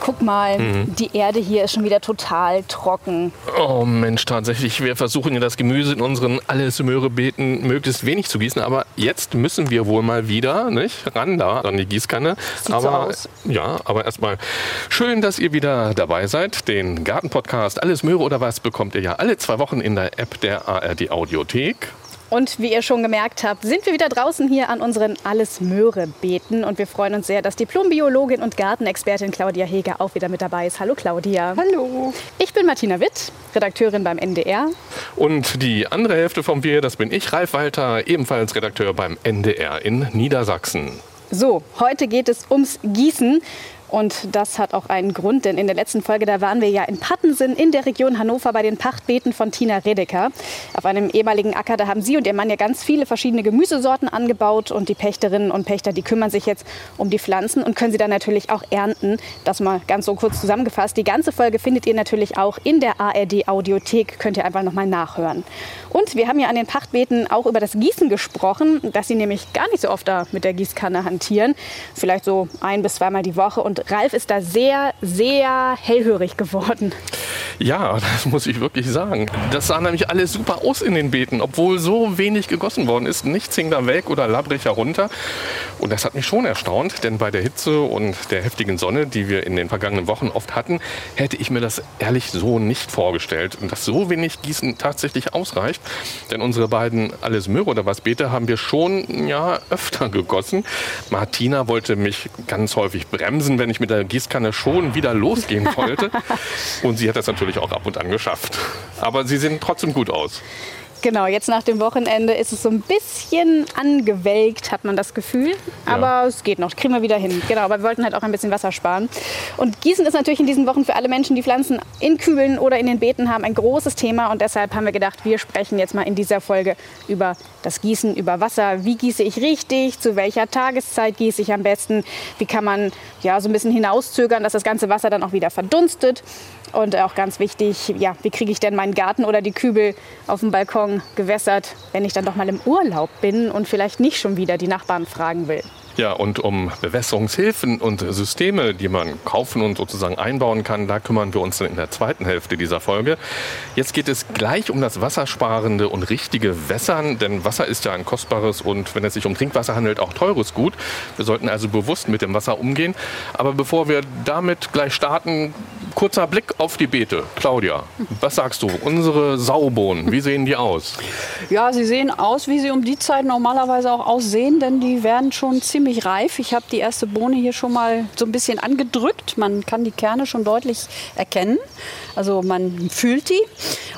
guck mal, die Erde hier ist schon wieder total trocken. Oh Mensch, tatsächlich. Wir versuchen ja das Gemüse in unseren alles Möhre Beeten möglichst wenig zu gießen. Aber jetzt müssen wir wohl mal wieder nicht ran da an die Gießkanne. Sieht so aber aus. ja, aber erstmal schön, dass ihr wieder dabei seid. Den Gartenpodcast Alles Möhre oder was bekommt ihr ja alle zwei Wochen in der App der ARD Audiothek. Und wie ihr schon gemerkt habt, sind wir wieder draußen hier an unseren Alles Möhre Beeten. Und wir freuen uns sehr, dass Diplombiologin und Gartenexpertin Claudia Heger auch wieder mit dabei ist. Hallo Claudia. Hallo. Ich bin Martina Witt, Redakteurin beim NDR. Und die andere Hälfte vom Wir, das bin ich, Ralf Walter, ebenfalls Redakteur beim NDR in Niedersachsen. So, heute geht es ums Gießen. Und das hat auch einen Grund, denn in der letzten Folge, da waren wir ja in Pattensen in der Region Hannover bei den Pachtbeeten von Tina Redeker. Auf einem ehemaligen Acker, da haben sie und ihr Mann ja ganz viele verschiedene Gemüsesorten angebaut und die Pächterinnen und Pächter, die kümmern sich jetzt um die Pflanzen und können sie dann natürlich auch ernten. Das mal ganz so kurz zusammengefasst. Die ganze Folge findet ihr natürlich auch in der ARD Audiothek, könnt ihr einfach nochmal nachhören. Und wir haben ja an den Pachtbeeten auch über das Gießen gesprochen, dass sie nämlich gar nicht so oft da mit der Gießkanne hantieren. Vielleicht so ein bis zweimal die Woche. Und Ralf ist da sehr, sehr hellhörig geworden. Ja, das muss ich wirklich sagen. Das sah nämlich alles super aus in den Beeten, obwohl so wenig gegossen worden ist. Nichts hing da weg oder labbrig herunter. Und das hat mich schon erstaunt, denn bei der Hitze und der heftigen Sonne, die wir in den vergangenen Wochen oft hatten, hätte ich mir das ehrlich so nicht vorgestellt. Und dass so wenig Gießen tatsächlich ausreicht. Denn unsere beiden Alles Möhre oder was Beete haben wir schon ja, öfter gegossen. Martina wollte mich ganz häufig bremsen, wenn ich mit der Gießkanne schon wieder losgehen wollte. Und sie hat das natürlich auch ab und an geschafft. Aber sie sehen trotzdem gut aus. Genau, jetzt nach dem Wochenende ist es so ein bisschen angewelkt, hat man das Gefühl. Aber es geht noch, kriegen wir wieder hin. Genau, aber wir wollten halt auch ein bisschen Wasser sparen. Und Gießen ist natürlich in diesen Wochen für alle Menschen, die Pflanzen in Kübeln oder in den Beeten haben, ein großes Thema. Und deshalb haben wir gedacht, wir sprechen jetzt mal in dieser Folge über das Gießen, über Wasser. Wie gieße ich richtig? Zu welcher Tageszeit gieße ich am besten? Wie kann man ja so ein bisschen hinauszögern, dass das ganze Wasser dann auch wieder verdunstet? Und auch ganz wichtig, ja, wie kriege ich denn meinen Garten oder die Kübel auf dem Balkon gewässert, wenn ich dann doch mal im Urlaub bin und vielleicht nicht schon wieder die Nachbarn fragen will? Ja, und um Bewässerungshilfen und Systeme, die man kaufen und sozusagen einbauen kann, da kümmern wir uns in der zweiten Hälfte dieser Folge. Jetzt geht es gleich um das wassersparende und richtige Wässern, denn Wasser ist ja ein kostbares und wenn es sich um Trinkwasser handelt, auch teures Gut. Wir sollten also bewusst mit dem Wasser umgehen. Aber bevor wir damit gleich starten, kurzer Blick auf die Beete. Claudia, was sagst du? Unsere Saubohnen, wie sehen die aus? Ja, sie sehen aus, wie sie um die Zeit normalerweise auch aussehen, denn die werden schon ziemlich reif. Ich habe die erste Bohne hier schon mal so ein bisschen angedrückt. Man kann die Kerne schon deutlich erkennen. Also man fühlt die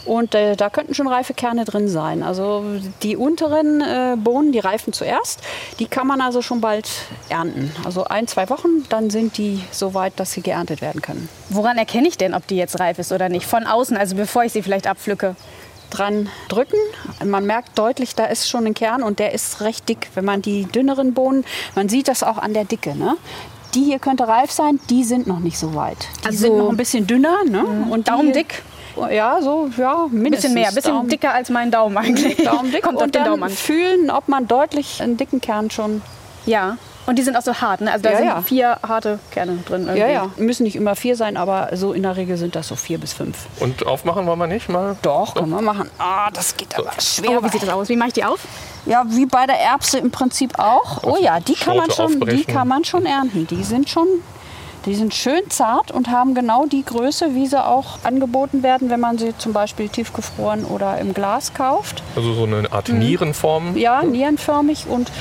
und äh, da könnten schon reife Kerne drin sein. Also die unteren äh, Bohnen, die reifen zuerst. Die kann man also schon bald ernten. Also ein, zwei Wochen, dann sind die so weit, dass sie geerntet werden können. Woran erkenne ich denn, ob die jetzt reif ist oder nicht? Von außen, also bevor ich sie vielleicht abpflücke. Dran drücken. Man merkt deutlich, da ist schon ein Kern und der ist recht dick. Wenn man die dünneren Bohnen, man sieht das auch an der Dicke. Ne? Die hier könnte reif sein, die sind noch nicht so weit. Die Also- sind noch ein bisschen dünner. Ne? Und die Daumendick? Hier, ja, so, ja, Ein mindestens. bisschen mehr, ein bisschen Daumen- dicker als mein Daumen eigentlich. Daumendick. Kommt auf und den dann Daumen an. fühlen, ob man deutlich einen dicken Kern schon. Ja. Und die sind auch so hart, ne? Also da Ja, sind ja. vier harte Kerne drin. Irgendwie. Ja, ja. Müssen nicht immer vier sein, aber so in der Regel sind das so vier bis fünf. Und aufmachen wollen wir nicht mal? Doch, kann man machen. Ah, das geht aber schwer. Oh, wie sieht das aus? Wie mache ich die auf? Ja, wie bei der Erbse im Prinzip auch. Oh ja, die kann man schon, die kann man schon ernten. Die sind schon, die sind schön zart und haben genau die Größe, wie sie auch angeboten werden, wenn man sie zum Beispiel tiefgefroren oder im Glas kauft. Also so eine Art Nierenform. Ja, nierenförmig und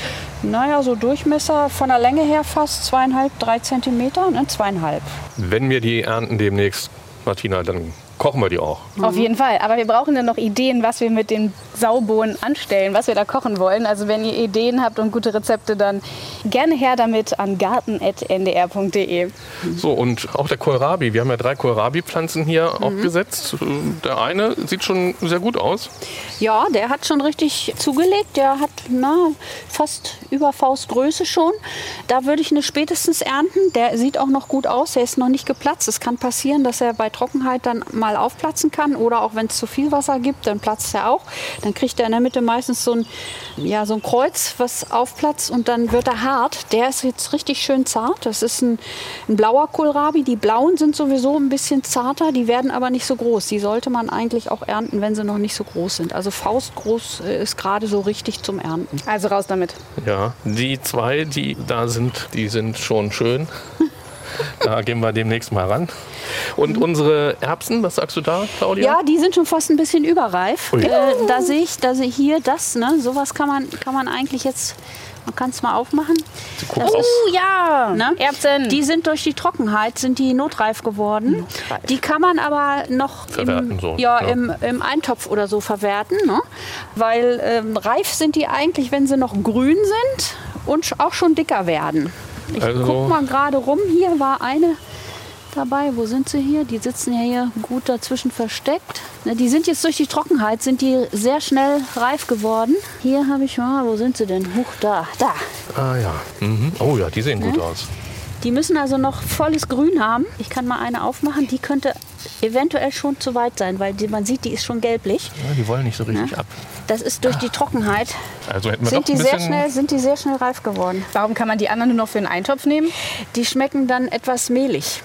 naja, so Durchmesser von der Länge her fast zweieinhalb, drei Zentimeter, ne, zweieinhalb. Wenn wir die ernten demnächst, Martina, dann kochen wir die auch. Auf jeden Fall. Aber wir brauchen dann noch Ideen, was wir mit den Saubohnen anstellen, was wir da kochen wollen. Also wenn ihr Ideen habt und gute Rezepte, dann gerne her damit an garten.ndr.de. So, und auch der Kohlrabi. Wir haben ja drei Kohlrabi-Pflanzen hier Mhm. aufgesetzt. Der eine sieht schon sehr gut aus. Ja, der hat schon richtig zugelegt. Der hat na, fast über Faustgröße schon. Da würde ich eine spätestens ernten. Der sieht auch noch gut aus. Der ist noch nicht geplatzt. Es kann passieren, dass er bei Trockenheit dann mal mal aufplatzen kann. Oder auch wenn es zu viel Wasser gibt, dann platzt er auch. Dann kriegt er in der Mitte meistens so ein, ja, so ein Kreuz, was aufplatzt und dann wird er hart. Der ist jetzt richtig schön zart. Das ist ein, ein blauer Kohlrabi. Die blauen sind sowieso ein bisschen zarter, die werden aber nicht so groß. Die sollte man eigentlich auch ernten, wenn sie noch nicht so groß sind. Also faustgroß äh, ist gerade so richtig zum Ernten. Also raus damit. Ja, die zwei, die da sind, die sind schon schön. Da gehen wir demnächst mal ran. Und unsere Erbsen, was sagst du da, Claudia? Ja, die sind schon fast ein bisschen überreif. Äh, da sehe ich, da sehe ich hier das, ne? Sowas kann man, kann man eigentlich jetzt, man kann es mal aufmachen. Guckt aus. Oh ja, Ne? Erbsen. Die sind durch die Trockenheit sind die notreif geworden. Notreif. Die kann man aber noch im, so, ja, ja. Im, im Eintopf oder so verwerten. Ne? Weil ähm, reif sind die eigentlich, wenn sie noch grün sind und auch schon dicker werden. Ich Also- guck mal gerade rum. Hier war eine dabei. Wo sind sie hier? Die sitzen ja hier gut dazwischen versteckt. Ne, Die sind jetzt durch die Trockenheit, sind die sehr schnell reif geworden. Hier habe ich mal, wo sind sie denn? Huch, da, da. Ah ja. Mhm. Oh ja, die sehen gut aus. Die müssen also noch volles Grün haben. Ich kann mal eine aufmachen. Die könnte eventuell schon zu weit sein, weil die, man sieht, die ist schon gelblich. Ja, die wollen nicht so richtig ab. Das ist durch die Trockenheit. Also hätten wir Sind doch die, sehr schnell, sind die sehr schnell reif geworden. Warum kann man die anderen nur noch für einen Eintopf nehmen? Die schmecken dann etwas mehlig.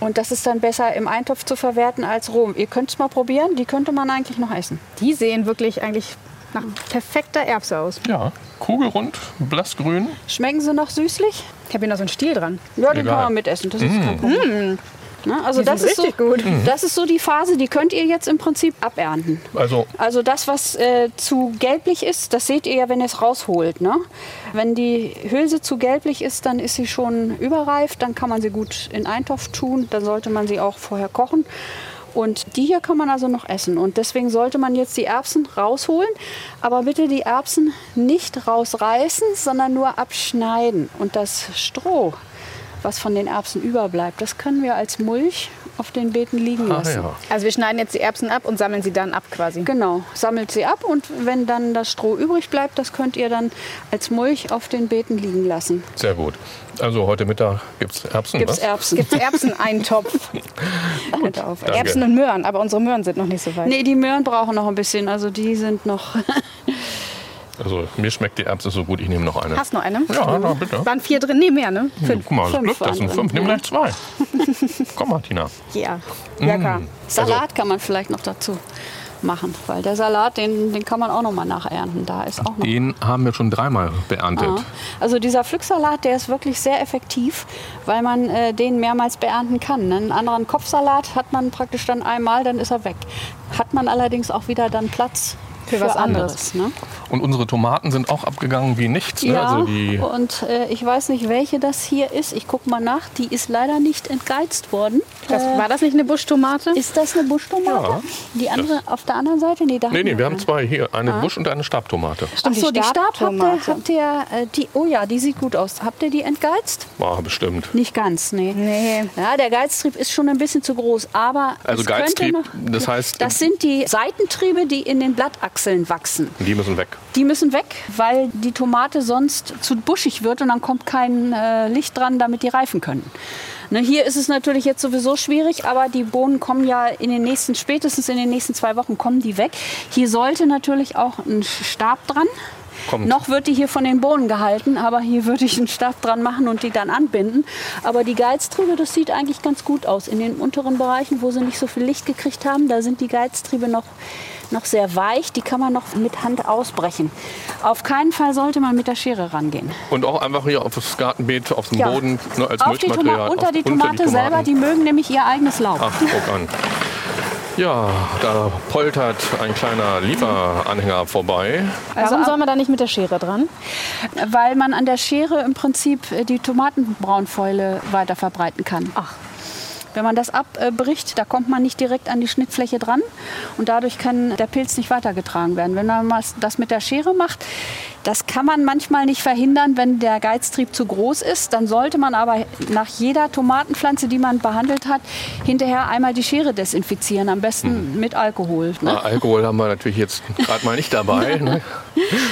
Und das ist dann besser im Eintopf zu verwerten als roh. Ihr könnt es mal probieren. Die könnte man eigentlich noch essen. Die sehen wirklich eigentlich nach perfekter Erbse aus. Ja, kugelrund, blassgrün. Schmecken sie noch süßlich? Ich habe hier noch so einen Stiel dran. Ja, den Egal. kann man mitessen. Das ist kein Problem. Ne? Also Die das sind ist, so, richtig gut. das ist so die Phase, die könnt ihr jetzt im Prinzip abernten. Also Also das, was äh, zu gelblich ist, das seht ihr ja, wenn ihr es rausholt. Ne? Wenn die Hülse zu gelblich ist, dann ist sie schon überreif. Dann kann man sie gut in Eintopf tun. Dann sollte man sie auch vorher kochen. Und die hier kann man also noch essen. Und deswegen sollte man jetzt die Erbsen rausholen. Aber bitte die Erbsen nicht rausreißen, sondern nur abschneiden. Und das Stroh, was von den Erbsen überbleibt, das können wir als Mulch auf den Beeten liegen ah, lassen. ja. Also wir schneiden jetzt die Erbsen ab und sammeln sie dann ab quasi. Genau, sammelt sie ab und wenn dann das Stroh übrig bleibt, das könnt ihr dann als Mulch auf den Beeten liegen lassen. Sehr gut. Also heute Mittag gibt es Erbsen, Gibt's was? Erbsen? Gibt Erbseneintopf. Ihr auf- Danke. Erbsen und Möhren, aber unsere Möhren sind noch nicht so weit. Nee, die Möhren brauchen noch ein bisschen, also die sind noch. Also mir schmeckt die Erbse so gut, ich nehme noch eine. Hast du noch eine? Ja, na, bitte. Waren vier drin? Nee, mehr, ne? Fünf. Guck mal, das Fünf Glück, das sind fünf. drin, Nimm gleich zwei. Komm mal, Tina. Ja. Lecker. Salat kann man vielleicht noch dazu machen, weil der Salat, den, den kann man auch noch mal nachernten. Da ist auch noch. Den haben wir schon dreimal beerntet. Ja. Also dieser Pflücksalat, der ist wirklich sehr effektiv, weil man äh, den mehrmals beernten kann. ne? Einen anderen Kopfsalat hat man praktisch dann einmal, dann ist er weg. Hat man allerdings auch wieder dann Platz Für was anderes. ne? Und unsere Tomaten sind auch abgegangen wie nichts. Ne? Ja, Also die, und äh, ich weiß nicht, welche das hier ist. Ich gucke mal nach. Die ist leider nicht entgeizt worden. Das, Äh, war das nicht eine Buschtomate? ist das eine Buschtomate? Ja, die andere auf der anderen Seite? Nee, da nee, nee, wir haben zwei hier. Eine Busch- und eine Stabtomate. Stimmt, Ach so, die Stab habt ihr, Stabtomate. habt ihr äh, die, oh ja, die sieht gut aus. Habt ihr die entgeizt? War bestimmt. Nicht ganz, nee. Nee. Ja, der Geiztrieb ist schon ein bisschen zu groß, aber Also Geiztrieb, noch, das heißt- das sind die Seitentriebe, die in den Blattachseln wachsen. Die müssen weg. Die müssen weg, weil die Tomate sonst zu buschig wird und dann kommt kein äh, Licht dran, damit die reifen können. Ne, hier ist es natürlich jetzt sowieso schwierig, aber die Bohnen kommen ja in den nächsten, spätestens in den nächsten zwei Wochen kommen die weg. Hier sollte natürlich auch ein Stab dran. Kommt. Noch wird die hier von den Bohnen gehalten, aber hier würde ich einen Stab dran machen und die dann anbinden. Aber die Geiztriebe, das sieht eigentlich ganz gut aus. In den unteren Bereichen, wo sie nicht so viel Licht gekriegt haben, da sind die Geiztriebe noch, noch sehr weich. Die kann man noch mit Hand ausbrechen. Auf keinen Fall sollte man mit der Schere rangehen. Und auch einfach hier auf das Gartenbeet, auf dem Ja. Boden, ne, als Auf die Mulchmaterial. Toma unter auf- die Tomate selber, Tomaten. die mögen nämlich ihr eigenes Laub. Ach, guck an. Ja, da poltert ein kleiner Lieferanhänger vorbei. Also Warum soll man da nicht mit der Schere dran? Weil man an der Schere im Prinzip äh, die Tomatenbraunfäule weiter verbreiten kann. Ach. Wenn man das abbricht, da kommt man nicht direkt an die Schnittfläche dran und dadurch kann der Pilz nicht weitergetragen werden. Wenn man das mit der Schere macht, Das kann man manchmal nicht verhindern, wenn der Geiztrieb zu groß ist. Dann sollte man aber nach jeder Tomatenpflanze, die man behandelt hat, hinterher einmal die Schere desinfizieren. Am besten mit Alkohol. Ne? Na, Alkohol haben wir natürlich jetzt gerade mal nicht dabei. Ne?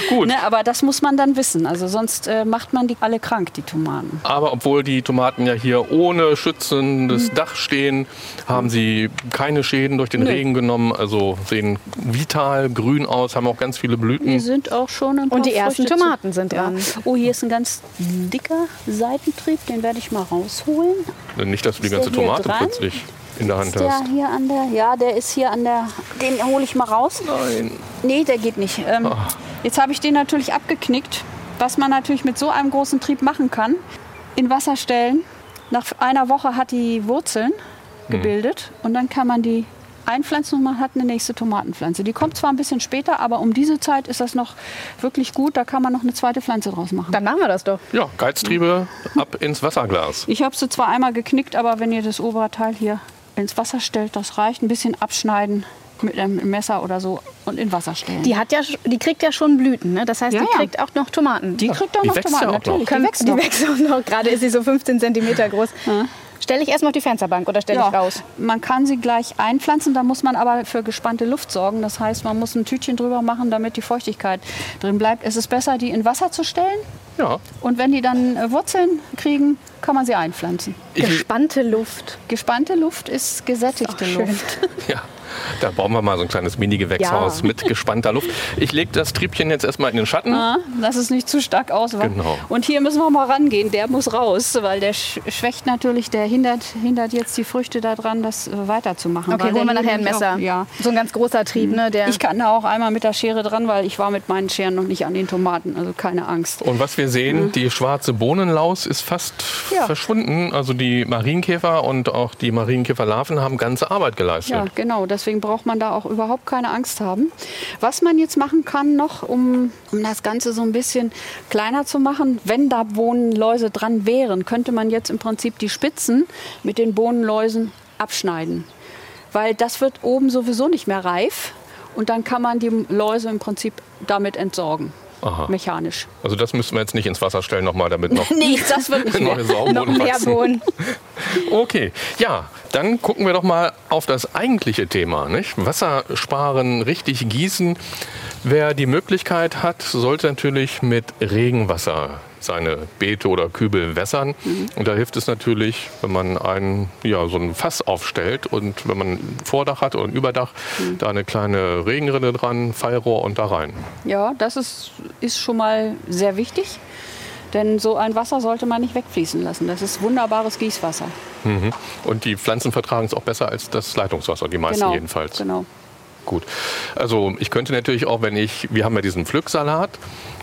Gut. Ne, aber das muss man dann wissen. Also sonst äh, macht man die alle krank, die Tomaten. Aber obwohl die Tomaten ja hier ohne schützendes Dach stehen, haben sie keine Schäden durch den Nö. Regen genommen. Also sehen vital, grün aus, haben auch ganz viele Die Blüten. sind auch schon ein paar Und die ersten Tomaten sind ja. dran. Oh, hier ist ein ganz dicker Seitentrieb, den werde ich mal rausholen. Nicht, dass du die ganze Tomate dran? plötzlich in der Hand Ist der hast. hier an der, ja, der ist hier an der, den hole ich mal raus. Nein. Nee, der geht nicht. Ähm, Ah. Jetzt habe ich den natürlich abgeknickt, was man natürlich mit so einem großen Trieb machen kann. In Wasser stellen. Nach einer Woche hat die Wurzeln gebildet und dann kann man die einpflanzen und man hat eine nächste Tomatenpflanze. Die kommt zwar ein bisschen später, aber um diese Zeit ist das noch wirklich gut. Da kann man noch eine zweite Pflanze draus machen. Dann machen wir das doch. Ja, Geiztriebe ab ins Wasserglas. Ich habe sie zwar einmal geknickt, aber wenn ihr das obere Teil hier ins Wasser stellt, das reicht. Ein bisschen abschneiden mit einem Messer oder so und in Wasser stellen. Die, hat ja, die kriegt ja schon Blüten. Ne? Das heißt, Ja, die ja. kriegt auch noch Tomaten. Die kriegt auch die noch wächst Tomaten, ja auch noch. natürlich. Können- Die wächst die noch. wächst auch noch. Gerade ist sie so 15 Zentimeter groß. Stelle ich erstmal auf die Fensterbank oder stelle ich raus? Man kann sie gleich einpflanzen, da muss man aber für gespannte Luft sorgen. Das heißt, man muss ein Tütchen drüber machen, damit die Feuchtigkeit drin bleibt. Es ist besser, die in Wasser zu stellen Ja, und wenn die dann äh, Wurzeln kriegen, kann man sie einpflanzen. ich, Gespannte Luft. Gespannte Luft ist gesättigte Ist. Luft. ja, da bauen wir mal so ein kleines Mini-Gewächshaus Ja. mit gespannter Luft. Ich lege das Triebchen jetzt erstmal in den Schatten. Ah, Lass es nicht zu stark auswachsen. Genau. Und hier müssen wir mal rangehen. Der muss raus, weil der sch- schwächt natürlich, der hindert, hindert jetzt die Früchte daran, das weiterzumachen. Okay, weil holen wir nachher ein Messer. Auch, ja. So ein ganz großer Trieb, ne? Der Ich kann da auch einmal mit der Schere dran, weil ich war mit meinen Scheren noch nicht an den Tomaten. Also keine Angst. Und was wir sehen, die schwarze Bohnenlaus ist fast Ja. verschwunden. Also die Marienkäfer und auch die Marienkäferlarven haben ganze Arbeit geleistet. Ja, genau. Deswegen braucht man da auch überhaupt keine Angst haben. Was man jetzt machen kann noch, um, um das Ganze so ein bisschen kleiner zu machen, wenn da Bohnenläuse dran wären, könnte man jetzt im Prinzip die Spitzen mit den Bohnenläusen abschneiden. Weil das wird oben sowieso nicht mehr reif. Und dann kann man die Läuse im Prinzip damit entsorgen. Aha. Mechanisch. Also das müssen wir jetzt nicht ins Wasser stellen nochmal, damit noch Nee, das wird nicht mehr. neue noch mehr wachsen. Bohnen. Okay, ja, dann gucken wir doch mal auf das eigentliche Thema. Nicht? Wasser sparen, richtig gießen. Wer die Möglichkeit hat, sollte natürlich mit Regenwasser seine Beete oder Kübel wässern. Und da hilft es natürlich, wenn man ein, ja, so ein Fass aufstellt und wenn man ein Vordach hat oder ein Überdach, da eine kleine Regenrinne dran, Fallrohr und da rein. Ja, das ist, ist schon mal sehr wichtig. Denn so ein Wasser sollte man nicht wegfließen lassen. Das ist wunderbares Gießwasser. Mhm. Und die Pflanzen vertragen es auch besser als das Leitungswasser, die meisten genau. jedenfalls. Genau. Gut. Also ich könnte natürlich auch, wenn ich, wir haben ja diesen Pflücksalat,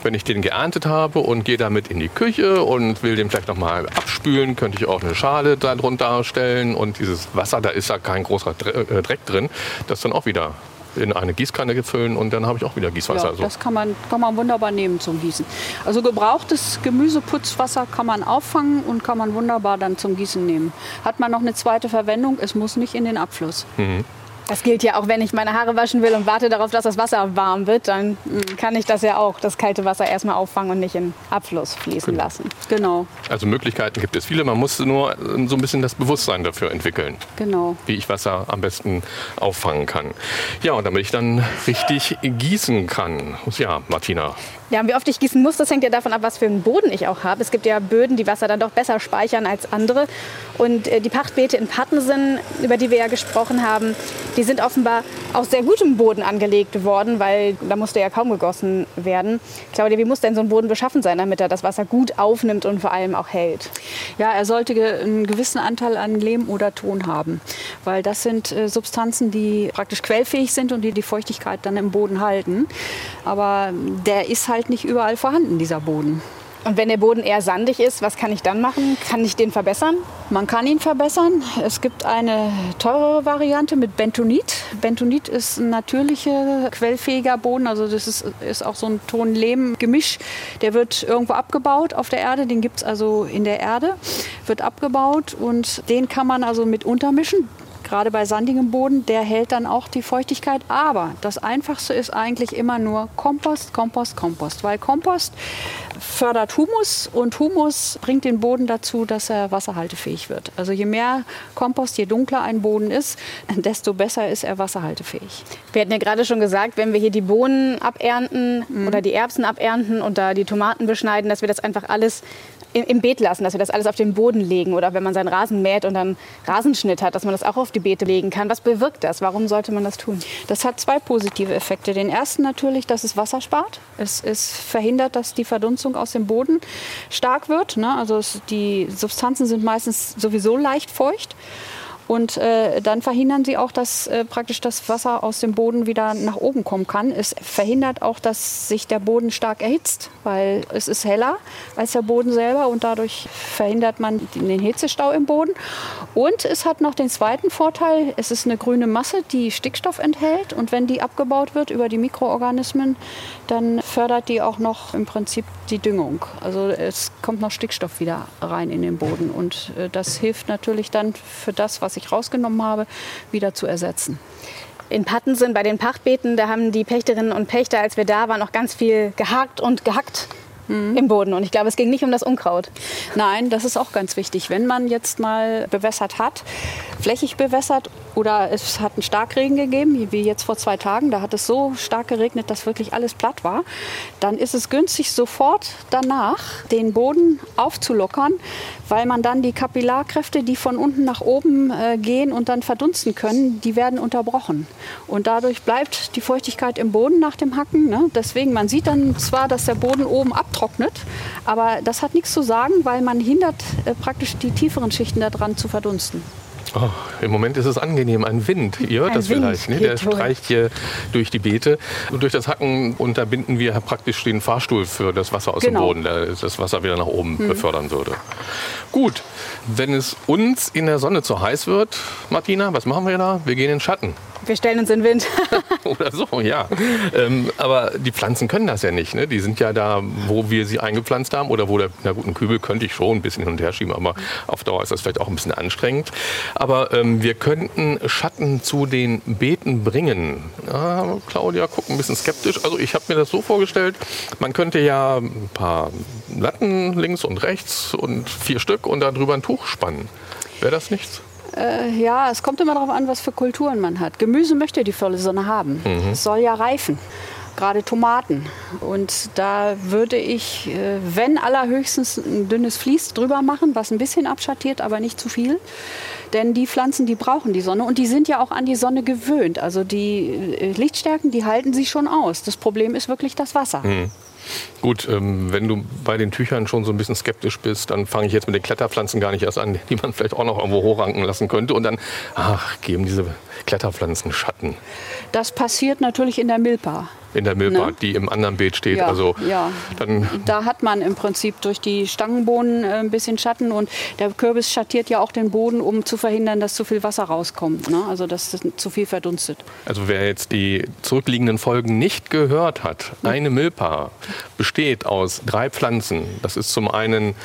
wenn ich den geerntet habe und gehe damit in die Küche und will den vielleicht noch mal abspülen, könnte ich auch eine Schale darunter stellen und dieses Wasser, da ist ja kein großer äh, Dreck drin, das dann auch wieder in eine Gießkanne füllen und dann habe ich auch wieder Gießwasser. Ja, Also, das kann man, kann man wunderbar nehmen zum Gießen. Also gebrauchtes Gemüseputzwasser kann man auffangen und kann man wunderbar dann zum Gießen nehmen. Hat man noch eine zweite Verwendung, es muss nicht in den Abfluss. Das gilt ja auch, wenn ich meine Haare waschen will und warte darauf, dass das Wasser warm wird, dann kann ich das ja auch, das kalte Wasser erstmal auffangen und nicht in Abfluss fließen lassen. Genau, also Möglichkeiten gibt es viele, man muss nur äh, so ein bisschen das Bewusstsein dafür entwickeln. genau. wie ich Wasser am besten auffangen kann. Ja, und damit ich dann richtig gießen kann. Ja, Martina. Ja, wie oft ich gießen muss, das hängt ja davon ab, was für einen Boden ich auch habe. Es gibt ja Böden, die Wasser dann doch besser speichern als andere. Und äh, die Pachtbeete in Pattensen, über die wir ja gesprochen haben, die sind offenbar aus sehr gutem Boden angelegt worden, weil da musste ja kaum gegossen werden. Claudia, wie muss denn so ein Boden beschaffen sein, damit er das Wasser gut aufnimmt und vor allem auch hält? Ja, er sollte einen gewissen Anteil an Lehm oder Ton haben, weil das sind äh, Substanzen, die praktisch quellfähig sind und die die Feuchtigkeit dann im Boden halten. Aber der ist halt nicht überall vorhanden, dieser Boden. Und wenn der Boden eher sandig ist, was kann ich dann machen? Kann ich den verbessern? Man kann ihn verbessern. Es gibt eine teurere Variante mit Bentonit. Bentonit ist ein natürlicher, quellfähiger Boden. Also das ist, ist auch so ein Ton-Lehm-Gemisch. Der wird irgendwo abgebaut auf der Erde. Den gibt es also in der Erde. Wird abgebaut und den kann man also mit untermischen. Gerade bei sandigem Boden, der hält dann auch die Feuchtigkeit. Aber das Einfachste ist eigentlich immer nur Kompost, Kompost, Kompost. Weil Kompost fördert Humus und Humus bringt den Boden dazu, dass er wasserhaltefähig wird. Also je mehr Kompost, je dunkler ein Boden ist, desto besser ist er wasserhaltefähig. Wir hatten ja gerade schon gesagt, wenn wir hier die Bohnen abernten mhm. oder die Erbsen abernten und da die Tomaten beschneiden, dass wir das einfach alles im Beet lassen, dass wir das alles auf den Boden legen oder wenn man seinen Rasen mäht und dann Rasenschnitt hat, dass man das auch auf die Beete legen kann. Was bewirkt das? Warum sollte man das tun? Das hat zwei positive Effekte. Den ersten natürlich, dass es Wasser spart. Es, es verhindert, dass die Verdunstung aus dem Boden stark wird. Ne? Also es, die Substanzen sind meistens sowieso leicht feucht. Und äh, dann verhindern sie auch, dass äh, praktisch das Wasser aus dem Boden wieder nach oben kommen kann. Es verhindert auch, dass sich der Boden stark erhitzt, weil es ist heller als der Boden selber und dadurch verhindert man den Hitzestau im Boden. Und es hat noch den zweiten Vorteil, es ist eine grüne Masse, die Stickstoff enthält und wenn die abgebaut wird über die Mikroorganismen, dann fördert die auch noch im Prinzip die Düngung. Also es kommt noch Stickstoff wieder rein in den Boden und äh, das hilft natürlich dann für das, was ich rausgenommen habe, wieder zu ersetzen. In Pattensen bei den Pachtbeeten, da haben die Pächterinnen und Pächter, als wir da waren, noch ganz viel gehakt und gehackt mhm. im Boden. Und ich glaube, es ging nicht um das Unkraut. Nein, das ist auch ganz wichtig. Wenn man jetzt mal bewässert hat, flächig bewässert oder es hat einen Starkregen gegeben, wie jetzt vor zwei Tagen, da hat es so stark geregnet, dass wirklich alles platt war, dann ist es günstig, sofort danach den Boden aufzulockern, weil man dann die Kapillarkräfte, die von unten nach oben äh, gehen und dann verdunsten können, die werden unterbrochen. Und dadurch bleibt die Feuchtigkeit im Boden nach dem Hacken. Ne? Deswegen, man sieht dann zwar, dass der Boden oben abtrocknet, aber das hat nichts zu sagen, weil man hindert äh, praktisch die tieferen Schichten daran zu verdunsten. Oh, Im Moment ist es angenehm, ein Wind. Ihr hört ein das Wind vielleicht, ne? der streicht hier durch die Beete. Und durch das Hacken unterbinden wir praktisch den Fahrstuhl für das Wasser aus genau. dem Boden, der das Wasser wieder nach oben hm. befördern würde. Gut, wenn es uns in der Sonne zu heiß wird, Martina, was machen wir da? Wir gehen in den Schatten. Wir stellen uns in den Wind. Oder so, ja. Ähm, aber die Pflanzen können das ja nicht. Ne? Die sind ja da, wo wir sie eingepflanzt haben oder wo der, na gut, einen Kübel könnte ich schon ein bisschen hin und her schieben, aber auf Dauer ist das vielleicht auch ein bisschen anstrengend. Aber ähm, wir könnten Schatten zu den Beeten bringen. Ja, Claudia guckt ein bisschen skeptisch. Also ich habe mir das so vorgestellt, man könnte ja ein paar Latten links und rechts und vier Stück und darüber ein Tuch spannen. Wäre das nichts? Äh, ja, es kommt immer darauf an, was für Kulturen man hat. Gemüse möchte die volle Sonne haben. Mhm. Es soll ja reifen. Gerade Tomaten. Und da würde ich, äh, wenn allerhöchstens ein dünnes Vlies drüber machen, was ein bisschen abschattiert, aber nicht zu viel. Denn die Pflanzen, die brauchen die Sonne und die sind ja auch an die Sonne gewöhnt. Also die äh, Lichtstärken, die halten sich schon aus. Das Problem ist wirklich das Wasser. Mhm. Gut, ähm, wenn du bei den Tüchern schon so ein bisschen skeptisch bist, dann fange ich jetzt mit den Kletterpflanzen gar nicht erst an, die man vielleicht auch noch irgendwo hochranken lassen könnte. Und dann, ach, geben diese Kletterpflanzen Schatten. Das passiert natürlich in der Milpa in der Milpa, ne? die im anderen Beet steht. Ja, also ja. Dann da hat man im Prinzip durch die Stangenbohnen äh, ein bisschen Schatten und der Kürbis schattiert ja auch den Boden, um zu verhindern, dass zu viel Wasser rauskommt. Ne? Also dass das zu viel verdunstet. Also wer jetzt die zurückliegenden Folgen nicht gehört hat, eine Milpa besteht aus drei Pflanzen. Das ist zum einen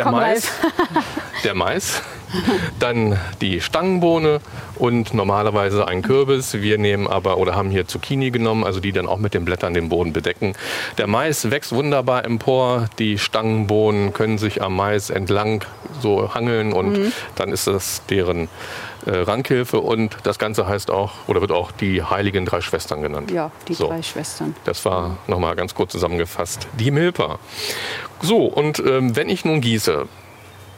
der Komm Mais, der Mais, dann die Stangenbohne und normalerweise ein Kürbis. Wir nehmen aber oder haben hier Zucchini genommen, also die dann auch mit den Blättern den Boden bedecken. Der Mais wächst wunderbar empor. Die Stangenbohnen können sich am Mais entlang so hangeln und mhm. dann ist das deren Rankhilfe und das Ganze heißt auch oder wird auch die Heiligen Drei Schwestern genannt. Ja, die so, drei Schwestern. Das war nochmal ganz kurz zusammengefasst. Die Milpa. So, und ähm, wenn ich nun gieße,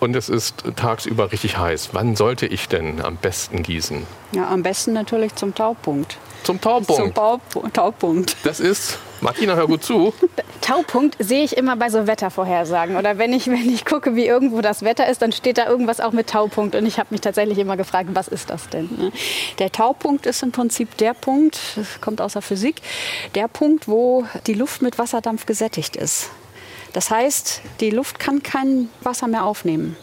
und es ist tagsüber richtig heiß. Wann sollte ich denn am besten gießen? Ja, am besten natürlich zum Taupunkt. Zum Taupunkt? Zum Taupunkt. Das ist, Martina, hör gut zu. Taupunkt sehe ich immer bei so Wettervorhersagen. Oder wenn ich, wenn ich gucke, wie irgendwo das Wetter ist, dann steht da irgendwas auch mit Taupunkt. Und ich habe mich tatsächlich immer gefragt, was ist das denn? Der Taupunkt ist im Prinzip der Punkt, das kommt aus der Physik, der Punkt, wo die Luft mit Wasserdampf gesättigt ist. Das heißt, die Luft kann kein Wasser mehr aufnehmen.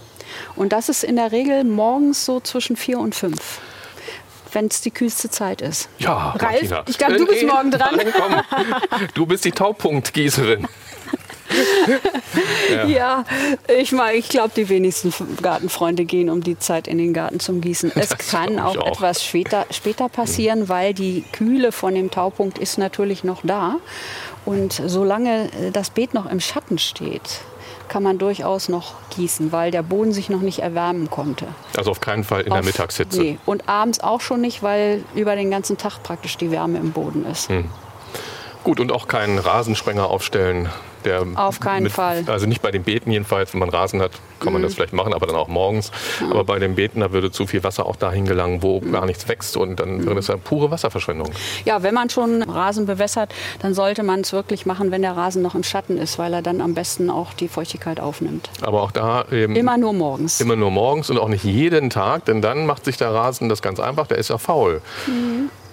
Und das ist in der Regel morgens so zwischen vier und fünf wenn es die kühlste Zeit ist. Ja, Ralf, Martina. ich glaube, du bist äh, morgen dran. Nein. Du bist die Taupunktgießerin. Ja. ja, ich meine, ich glaube, die wenigsten Gartenfreunde gehen um die Zeit in den Garten zum Gießen. Es das kann auch, auch, etwas später, später passieren, mhm. weil die Kühle von dem Taupunkt ist natürlich noch da. Und solange äh, das Beet noch im Schatten steht, kann man durchaus noch gießen, weil der Boden sich noch nicht erwärmen konnte. Also auf keinen Fall in auf, der Mittagshitze. Nee. Und abends auch schon nicht, weil über den ganzen Tag praktisch die Wärme im Boden ist. Hm. Gut, und auch keinen Rasensprenger aufstellen der Auf keinen mit, Fall. Also nicht bei den Beeten jedenfalls, wenn man Rasen hat, kann man das mhm. vielleicht machen, aber dann auch morgens. Mhm. Aber bei den Beeten, da würde zu viel Wasser auch dahin gelangen, wo mhm. gar nichts wächst und dann wäre das ja pure Wasserverschwendung. Ja, wenn man schon Rasen bewässert, dann sollte man es wirklich machen, wenn der Rasen noch im Schatten ist, weil er dann am besten auch die Feuchtigkeit aufnimmt. Aber auch da eben... Immer nur morgens. Immer nur morgens und auch nicht jeden Tag, denn dann macht sich der Rasen das ganz einfach, der ist ja faul.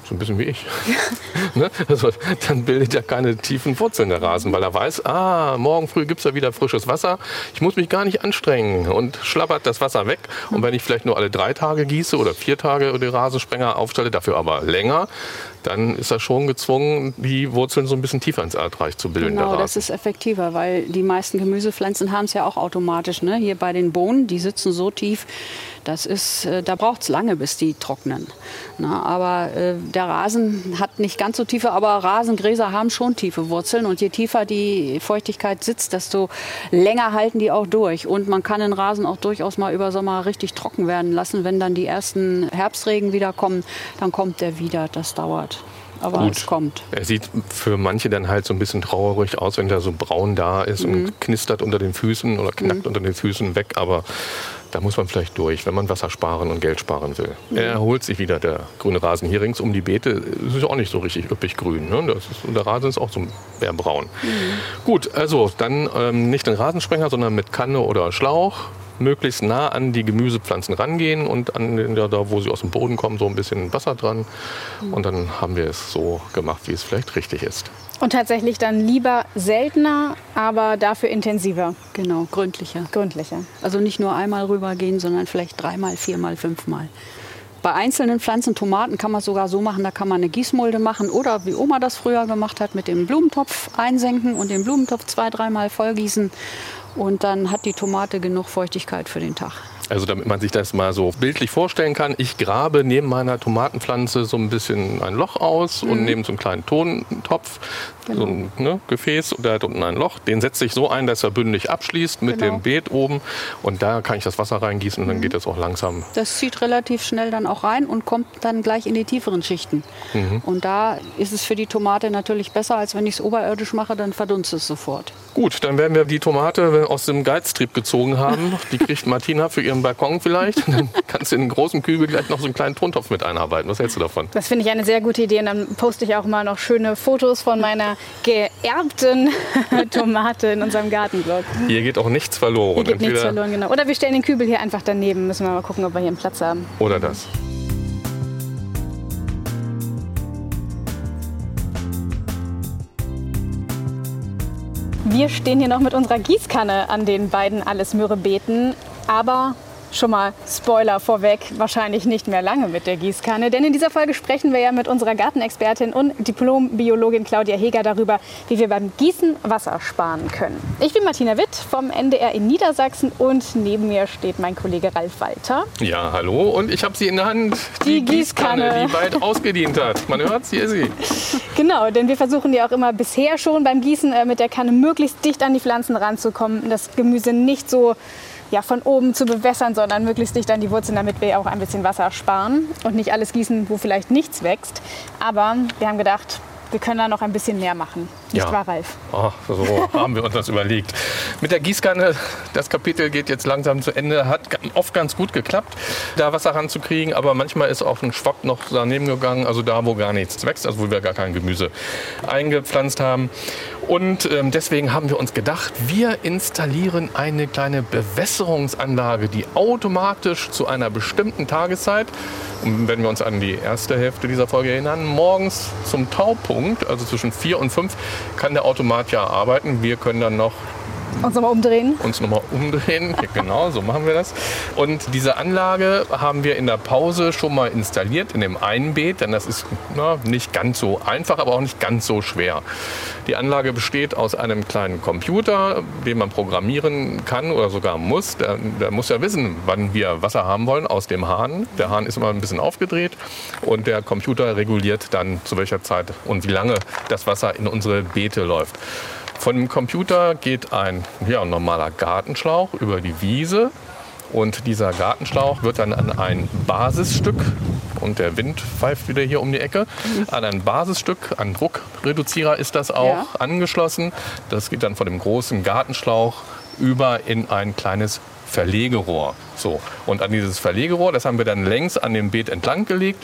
So ein bisschen wie ich. ne? also, dann bildet er keine tiefen Wurzeln der Rasen, weil er weiß, ah, morgen früh gibt es ja wieder frisches Wasser. Ich muss mich gar nicht anstrengen und schlappert das Wasser weg. Und wenn ich vielleicht nur alle drei Tage gieße oder vier Tage den Rasensprenger aufstelle, dafür aber länger, dann ist er schon gezwungen, die Wurzeln so ein bisschen tiefer ins Erdreich zu bilden. Genau, das ist effektiver, weil die meisten Gemüsepflanzen haben es ja auch automatisch. Ne? Hier bei den Bohnen, die sitzen so tief, das ist, äh, da braucht es lange, bis die trocknen. Na, aber äh, der Rasen hat nicht ganz so tiefe, aber Rasengräser haben schon tiefe Wurzeln. Und je tiefer die Feuchtigkeit sitzt, desto länger halten die auch durch. Und man kann den Rasen auch durchaus mal über Sommer richtig trocken werden lassen. Wenn dann die ersten Herbstregen wieder kommen, dann kommt der wieder. Das dauert aber Gut. es kommt. Er sieht für manche dann halt so ein bisschen traurig aus, wenn der so braun da ist mhm. und knistert unter den Füßen oder knackt mhm. unter den Füßen weg. Aber da muss man vielleicht durch, wenn man Wasser sparen und Geld sparen will. Mhm. Er erholt sich wieder, der grüne Rasen. Hier rings um die Beete ist es auch nicht so richtig üppig grün. Ne? Das ist, der Rasen ist auch so mehr braun. Mhm. Gut, also dann ähm, nicht den Rasensprenger, sondern mit Kanne oder Schlauch möglichst nah an die Gemüsepflanzen rangehen und an ja, da, wo sie aus dem Boden kommen, so ein bisschen Wasser dran. Mhm. Und dann haben wir es so gemacht, wie es vielleicht richtig ist. Und tatsächlich dann lieber seltener, aber dafür intensiver. Genau, gründlicher. Gründlicher. Also nicht nur einmal rübergehen, sondern vielleicht dreimal, viermal, fünfmal. Bei einzelnen Pflanzen, Tomaten, kann man sogar so machen, da kann man eine Gießmulde machen oder wie Oma das früher gemacht hat, mit dem Blumentopf einsenken und den Blumentopf zwei, dreimal vollgießen. Und dann hat die Tomate genug Feuchtigkeit für den Tag. Also damit man sich das mal so bildlich vorstellen kann, ich grabe neben meiner Tomatenpflanze so ein bisschen ein Loch aus mhm. und nehme so einen kleinen Tontopf, genau. so ein ne, Gefäß und der hat unten ein Loch. Den setze ich so ein, dass er bündig abschließt mit genau. dem Beet oben und da kann ich das Wasser reingießen und dann mhm. geht das auch langsam. Das zieht relativ schnell dann auch rein und kommt dann gleich in die tieferen Schichten. Mhm. Und da ist es für die Tomate natürlich besser, als wenn ich es oberirdisch mache, dann verdunstet es sofort. Gut, dann werden wir die Tomate aus dem Geiztrieb gezogen haben. Die kriegt Martina für ihren ihrem Balkon vielleicht. dann kannst du in einen großen Kübel gleich noch so einen kleinen Tontopf mit einarbeiten. Was hältst du davon? Das finde ich eine sehr gute Idee. Und dann poste ich auch mal noch schöne Fotos von meiner geerbten Tomate in unserem Gartenblog. Hier geht auch nichts verloren. Hier geht Entweder nichts verloren, genau. Oder wir stellen den Kübel hier einfach daneben. Müssen wir mal gucken, ob wir hier einen Platz haben. Oder das. Wir stehen hier noch mit unserer Gießkanne an den beiden Alles-Möhre-Beeten. Aber schon mal Spoiler vorweg, wahrscheinlich nicht mehr lange mit der Gießkanne. Denn in dieser Folge sprechen wir ja mit unserer Gartenexpertin und Diplom-Biologin Claudia Heger darüber, wie wir beim Gießen Wasser sparen können. Ich bin Martina Witt vom NDR in Niedersachsen und neben mir steht mein Kollege Ralf Walter. Ja, hallo und ich habe sie in der Hand. Die, die Gießkanne. Gießkanne, die bald ausgedient hat. Man hört, hier ist sie. Genau, denn wir versuchen ja auch immer bisher schon beim Gießen äh, mit der Kanne möglichst dicht an die Pflanzen ranzukommen, das Gemüse nicht so ja, von oben zu bewässern, sondern möglichst dicht an die Wurzeln, damit wir auch ein bisschen Wasser sparen und nicht alles gießen, wo vielleicht nichts wächst. Aber wir haben gedacht, wir können da noch ein bisschen mehr machen. Nicht ja. wahr, Ralf? Oh, so haben wir uns das überlegt. Mit der Gießkanne, das Kapitel geht jetzt langsam zu Ende. Hat oft ganz gut geklappt, da Wasser ranzukriegen. Aber manchmal ist auch ein Schwapp noch daneben gegangen, also da, wo gar nichts wächst, also wo wir gar kein Gemüse eingepflanzt haben. Und ähm, deswegen haben wir uns gedacht, wir installieren eine kleine Bewässerungsanlage, die automatisch zu einer bestimmten Tageszeit, wenn wir uns an die erste Hälfte dieser Folge erinnern, morgens zum Taupunkt, also zwischen 4 und 5, kann der Automat ja arbeiten. Wir können dann noch Uns nochmal umdrehen. Uns nochmal umdrehen, genau, so machen wir das. Und diese Anlage haben wir in der Pause schon mal installiert in dem einen Beet, denn das ist na, nicht ganz so einfach, aber auch nicht ganz so schwer. Die Anlage besteht aus einem kleinen Computer, den man programmieren kann oder sogar muss. Der, der muss ja wissen, wann wir Wasser haben wollen aus dem Hahn. Der Hahn ist immer ein bisschen aufgedreht und der Computer reguliert dann zu welcher Zeit und wie lange das Wasser in unsere Beete läuft. Von dem Computer geht ein ja, normaler Gartenschlauch über die Wiese und dieser Gartenschlauch wird dann an ein Basisstück, und der Wind pfeift wieder hier um die Ecke, an ein Basisstück, an Druckreduzierer ist das auch Ja. angeschlossen. Das geht dann von dem großen Gartenschlauch über in ein kleines Verlegerohr. So. Und an dieses Verlegerohr, das haben wir dann längs an dem Beet entlang gelegt.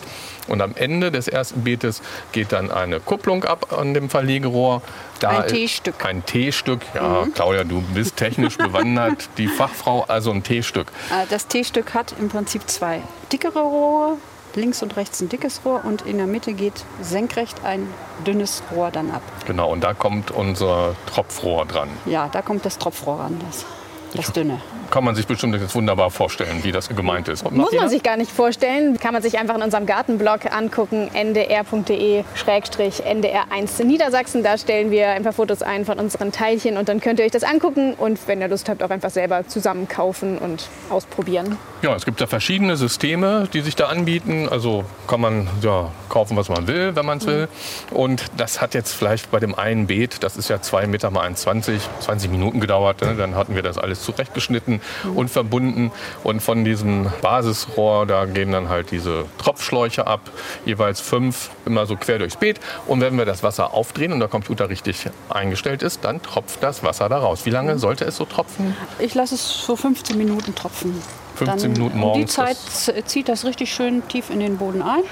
Und am Ende des ersten Beetes geht dann eine Kupplung ab an dem Verlegerohr. Da Ein T-Stück. Ein T-Stück. Ja, Claudia, du bist technisch bewandert. Die Fachfrau, also ein T-Stück. Äh, Das T-Stück hat im Prinzip zwei dickere Rohre, links und rechts ein dickes Rohr und in der Mitte geht senkrecht ein dünnes Rohr dann ab. Genau, und da kommt unser Tropfrohr dran. Ja, da kommt das Tropfrohr ran, das, das dünne. Kann man sich bestimmt jetzt wunderbar vorstellen, wie das gemeint ist. Muss man sich gar nicht vorstellen. Kann man sich einfach in unserem Gartenblog angucken, ndr.de-ndr1 Niedersachsen. Da stellen wir ein paar Fotos ein von unseren Teilchen und dann könnt ihr euch das angucken und wenn ihr Lust habt, auch einfach selber zusammen kaufen und ausprobieren. Ja, es gibt da verschiedene Systeme, die sich da anbieten. Also kann man ja, kaufen, was man will, wenn man es will. Und das hat jetzt vielleicht bei dem einen Beet, das ist ja 2 Meter mal 1,20, 20 Minuten gedauert. Ne? Dann hatten wir das alles zurechtgeschnitten und verbunden. Und von diesem Basisrohr, da gehen dann halt diese Tropfschläuche ab, jeweils fünf, immer so quer durchs Beet. Und wenn wir das Wasser aufdrehen und der Computer richtig eingestellt ist, dann tropft das Wasser da raus. Wie lange sollte es so tropfen? Ich lasse es so 15 Minuten tropfen. 15 Minuten Um die morgens, Zeit zieht das richtig schön tief in den Boden ein.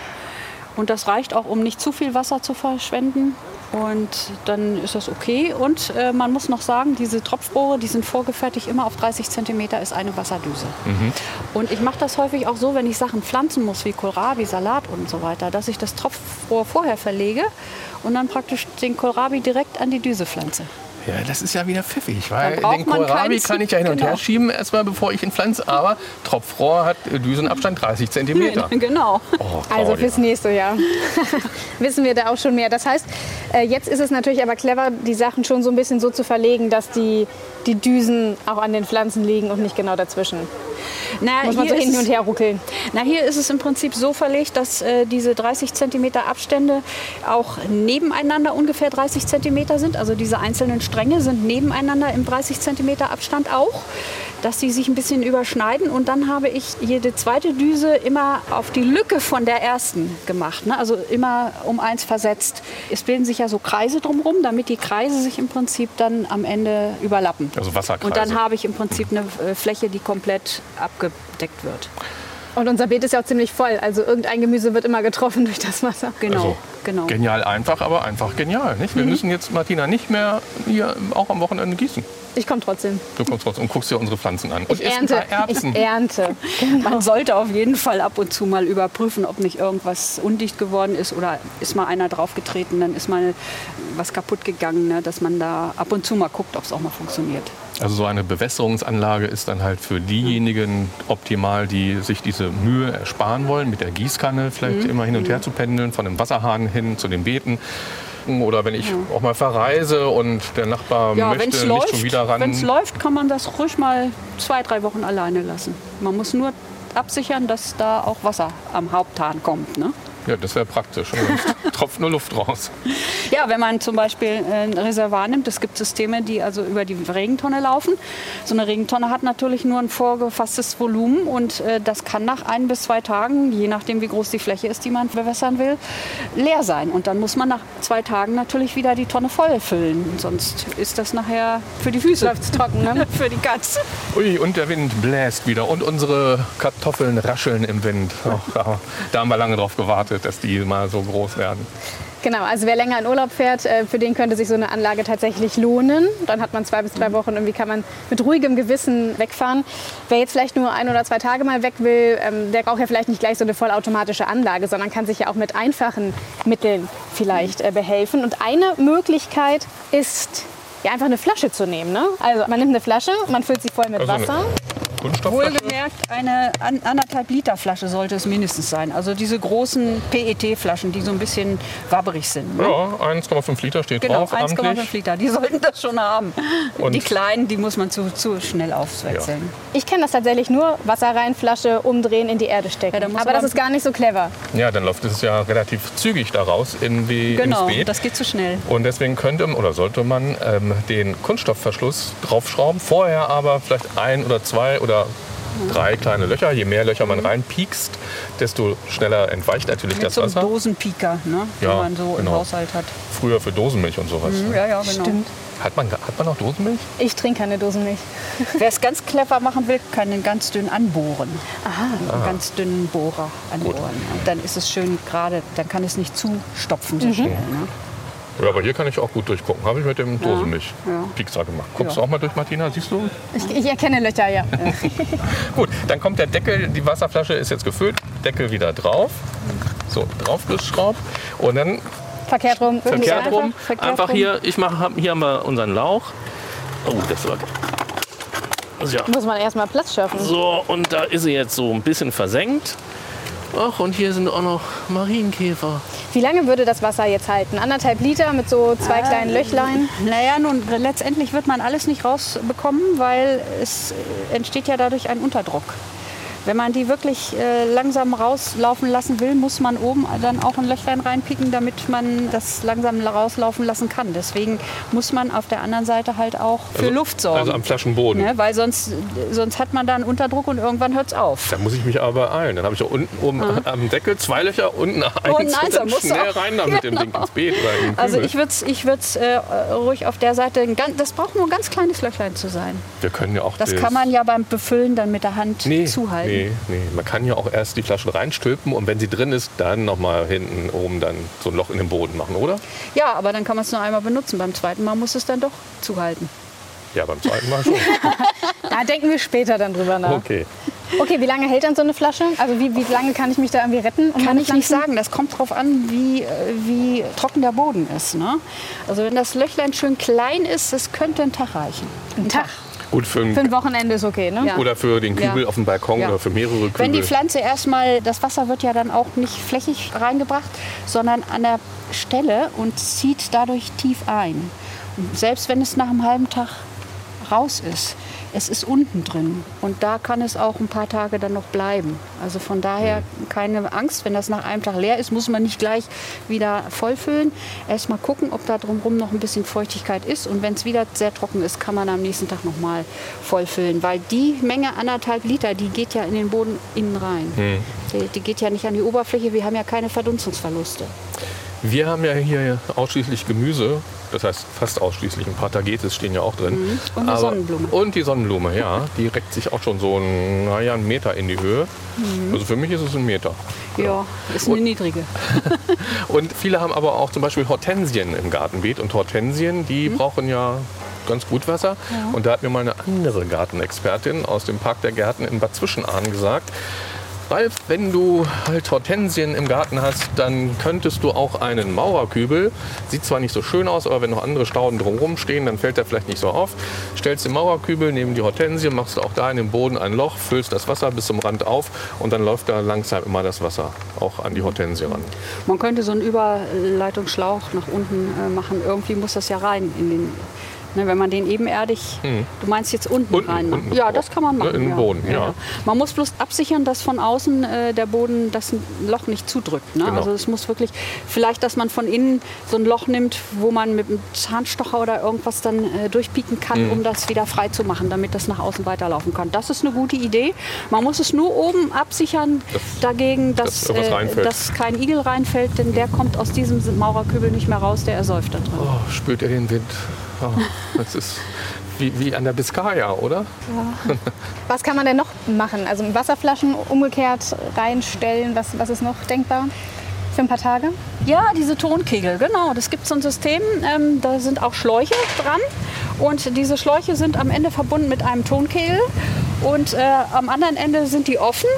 Und das reicht auch, um nicht zu viel Wasser zu verschwenden. Und dann ist das okay. Und äh, man muss noch sagen, diese Tropfrohre, die sind vorgefertigt, immer auf 30 cm ist eine Wasserdüse. Mhm. Und ich mache das häufig auch so, wenn ich Sachen pflanzen muss, wie Kohlrabi, Salat und so weiter, dass ich das Tropfrohr vorher verlege und dann praktisch den Kohlrabi direkt an die Düse pflanze. Ja, das ist ja wieder pfiffig, weil den Kohlrabi kann ich ja hin und Genau. her schieben, erstmal bevor ich ihn pflanze, aber Tropfrohr hat äh, Düsenabstand 30 Zentimeter. genau. Oh, Also fürs nächste Jahr wissen wir da auch schon mehr. Das heißt, äh, jetzt ist es natürlich aber clever, die Sachen schon so ein bisschen so zu verlegen, dass die, die Düsen auch an den Pflanzen liegen und nicht genau dazwischen. Na, Muss man so hier hin ist- und her ruckeln. Na, hier ist es im Prinzip so verlegt, dass äh, diese 30 cm Abstände auch nebeneinander ungefähr 30 cm sind. Also diese einzelnen Stränge sind nebeneinander im 30 cm Abstand auch, dass sie sich ein bisschen überschneiden. Und dann habe ich jede zweite Düse immer auf die Lücke von der ersten gemacht. Ne? Also immer um eins versetzt. Es bilden sich ja so Kreise drumherum, damit die Kreise sich im Prinzip dann am Ende überlappen. Also Wasserkreise. Und dann habe ich im Prinzip eine äh, Fläche, die komplett abgedeckt wird. Und unser Beet ist ja auch ziemlich voll. Also irgendein Gemüse wird immer getroffen durch das Wasser. Genau, Also, genau. Genial einfach, aber einfach genial. Nicht? Wir müssen jetzt, Martina, nicht mehr hier auch am Wochenende gießen. Ich komme trotzdem. Du kommst trotzdem und guckst dir unsere Pflanzen an. Und Ich ernte. Ich ernte. Man sollte auf jeden Fall ab und zu mal überprüfen, ob nicht irgendwas undicht geworden ist oder ist mal einer draufgetreten, dann ist mal was kaputt gegangen, ne? dass man da ab und zu mal guckt, ob es auch mal funktioniert. Also so eine Bewässerungsanlage ist dann halt für diejenigen optimal, die sich diese Mühe ersparen wollen, mit der Gießkanne vielleicht Mhm. immer hin und her zu pendeln, von dem Wasserhahn hin zu den Beeten. Oder wenn ich auch mal verreise und der Nachbar Ja, wenn möchte es nicht läuft, schon wieder ran. wenn's läuft, kann man das ruhig mal zwei, drei Wochen alleine lassen. Man muss nur absichern, dass da auch Wasser am Haupthahn kommt. Ne? Ja, das wäre praktisch. Sonst tropft nur Luft raus. Ja, wenn man zum Beispiel äh, ein Reservoir nimmt, es gibt Systeme, die also über die Regentonne laufen. So eine Regentonne hat natürlich nur ein vorgefasstes Volumen und äh, das kann nach ein bis zwei Tagen, je nachdem wie groß die Fläche ist, die man bewässern will, leer sein. Und dann muss man nach zwei Tagen natürlich wieder die Tonne voll füllen. Sonst ist das nachher für die Füße. Läuft's trocken, ne? für die Katze. Ui, und der Wind bläst wieder. Und unsere Kartoffeln rascheln im Wind. Da, da haben wir lange drauf gewartet, dass die mal so groß werden. Genau, also wer länger in Urlaub fährt, äh, für den könnte sich so eine Anlage tatsächlich lohnen. Dann hat man zwei bis drei Wochen, irgendwie kann man mit ruhigem Gewissen wegfahren. Wer jetzt vielleicht nur ein oder zwei Tage mal weg will, ähm, der braucht ja vielleicht nicht gleich so eine vollautomatische Anlage, sondern kann sich ja auch mit einfachen Mitteln vielleicht äh, behelfen. Und eine Möglichkeit ist ja, einfach eine Flasche zu nehmen. Ne? Also man nimmt eine Flasche, man füllt sie voll mit Also eine Wasser. Kunststoffflasche. Wohlgemerkt, eine an, anderthalb Liter Flasche sollte es mindestens sein. Also diese großen PET-Flaschen, die so ein bisschen wabberig sind. Ne? Ja, 1,5 Liter steht Genau, drauf. 1,5 amtlich. Liter, die sollten das schon haben. Und- die kleinen, die muss man zu, zu schnell aufwechseln. Ich kenne das tatsächlich nur, Wasser rein, Flasche umdrehen, in die Erde stecken. Ja, muss Aber das ist gar nicht so clever. Ja, dann läuft es ja relativ zügig daraus in die, Genau, ins Beet. das geht zu schnell. Und deswegen könnte oder sollte man ähm, den Kunststoffverschluss draufschrauben, vorher aber vielleicht ein oder zwei oder drei kleine Löcher. Je mehr Löcher man reinpiekst, desto schneller entweicht natürlich Mit das so Wasser. Dosenpieker, ne, Ja, den man so im genau. Haushalt hat. Früher für Dosenmilch und sowas. Ja, ja, genau. Stimmt. Hat, man, hat man noch Dosenmilch? Ich trinke keine Dosenmilch. Wer es ganz clever machen will, kann den ganz dünn anbohren. Einen ganz dünnen Bohrer anbohren. Und dann ist es schön gerade, dann kann es nicht zustopfen so schnell. Ne? Ja, aber hier kann ich auch gut durchgucken. Habe ich mit dem Dosenmilch-Piekser gemacht. Guckst du auch mal durch, Martina? Siehst du? Ich, ich erkenne Löcher, ja. Gut, dann kommt der Deckel, die Wasserflasche ist jetzt gefüllt, Deckel wieder drauf. So, draufgeschraubt. Und dann Verkehrt rum. Verkehrt Einfach- rum. verkehrt Einfach rum. hier, ich mache, hier haben wir unseren Lauch. Oh, das war. Ja. Muss man erstmal Platz schaffen. So, und da ist sie jetzt so ein bisschen versenkt. Ach, und hier sind auch noch Marienkäfer. Wie lange würde das Wasser jetzt halten? Anderthalb Liter mit so zwei kleinen Löchlein? Naja, nun letztendlich wird man alles nicht rausbekommen, weil es äh, entsteht ja dadurch ein Unterdruck. Wenn man die wirklich äh, langsam rauslaufen lassen will, muss man oben dann auch ein Löchlein reinpicken, damit man das langsam rauslaufen lassen kann. Deswegen muss man auf der anderen Seite halt auch für Also- Luft sorgen. Also am Flaschenboden. ne? Weil sonst, sonst hat man da einen Unterdruck und irgendwann hört es auf. Da muss ich mich aber beeilen. Dann habe ich ja unten oben am Deckel zwei Löcher, unten eins. Unten eins, und da dann musst schnell auch- rein mit dem Genau. Ding ins Beet Also ich würde es ich würd's, äh, ruhig auf der Seite, ganz, das braucht nur ein ganz kleines Löchlein zu sein. Wir können ja auch Das kann man ja beim Befüllen dann mit der Hand nee, zuhalten. Nee, nee. Man kann ja auch erst die Flasche reinstülpen und wenn sie drin ist, dann nochmal hinten oben dann so ein Loch in den Boden machen, oder? Ja, aber dann kann man es nur einmal benutzen. Beim zweiten Mal muss es dann doch zuhalten. Ja, beim zweiten Mal schon. Da denken wir später dann drüber nach. Okay. Okay, wie lange hält dann so eine Flasche? Also wie, wie lange kann ich mich da irgendwie retten? um Kann ich nicht sagen. Das kommt darauf an, wie, äh, wie trocken der Boden ist. Ne? Also wenn das Löchlein schön klein ist, das könnte ein Tag reichen. Ein Tag. Gut für, ein, Für ein Wochenende ist okay, ne? Ja. oder für den Kübel Ja. auf dem Balkon Ja. oder für mehrere Kübel. Wenn die Pflanze erstmal, das Wasser wird ja dann auch nicht flächig reingebracht, sondern an der Stelle und zieht dadurch tief ein. Und selbst wenn es nach einem halben Tag raus ist, es ist unten drin und da kann es auch ein paar Tage dann noch bleiben. Also von daher keine Angst, wenn das nach einem Tag leer ist, muss man nicht gleich wieder vollfüllen. Erstmal gucken, ob da drumherum noch ein bisschen Feuchtigkeit ist und wenn es wieder sehr trocken ist, kann man am nächsten Tag noch mal vollfüllen, weil die Menge anderthalb Liter, die geht ja in den Boden innen rein. Die, die geht ja nicht an die Oberfläche. Wir haben ja keine Verdunstungsverluste. Wir haben ja hier ausschließlich Gemüse, das heißt fast ausschließlich. Ein paar Tagetes stehen ja auch drin. Mhm. Und eine Sonnenblume. Und die Sonnenblume, ja. Die reckt sich auch schon so einen, naja, einen Meter in die Höhe. Mhm. Also für mich ist es ein Meter. Ja, ist eine niedrige. Und viele haben aber auch zum Beispiel Hortensien im Gartenbeet. Und Hortensien, die Mhm. brauchen ja ganz gut Wasser. Und da hat mir mal eine andere Gartenexpertin aus dem Park der Gärten in Bad Zwischenahn gesagt, Ralf, wenn du halt Hortensien im Garten hast, dann könntest du auch einen Maurerkübel, sieht zwar nicht so schön aus, aber wenn noch andere Stauden drumherum stehen, dann fällt der vielleicht nicht so auf. Stellst den Maurerkübel neben die Hortensie, machst auch da in den Boden ein Loch, füllst das Wasser bis zum Rand auf und dann läuft da langsam immer das Wasser auch an die Hortensie ran. Man könnte so einen Überleitungsschlauch nach unten äh, machen. Irgendwie muss das ja rein in den. Ne, wenn man den ebenerdig, du meinst jetzt unten, Unten, rein unten. Ja, das kann man Ne, machen. in den ja. Boden, ja. Man muss bloß absichern, dass von außen äh, der Boden das Loch nicht zudrückt. Ne? Genau. Also es muss wirklich, vielleicht, dass man von innen so ein Loch nimmt, wo man mit einem Zahnstocher oder irgendwas dann äh, durchpieken kann, Mhm. um das wieder frei zu machen, damit das nach außen weiterlaufen kann. Das ist eine gute Idee. Man muss es nur oben absichern dagegen, dass, dass äh, dass kein Igel reinfällt, denn der kommt aus diesem Maurerkübel nicht mehr raus, der ersäuft da drin. Oh, spürt er den Wind? Oh, das ist wie, wie an der Biskaya, oder? Was kann man denn noch machen? Also Wasserflaschen umgekehrt reinstellen, was, was ist noch denkbar für ein paar Tage? Ja, diese Tonkegel, genau. Das gibt so ein System, ähm, da sind auch Schläuche dran. Und diese Schläuche sind am Ende verbunden mit einem Tonkegel. Und äh, am anderen Ende sind die offen.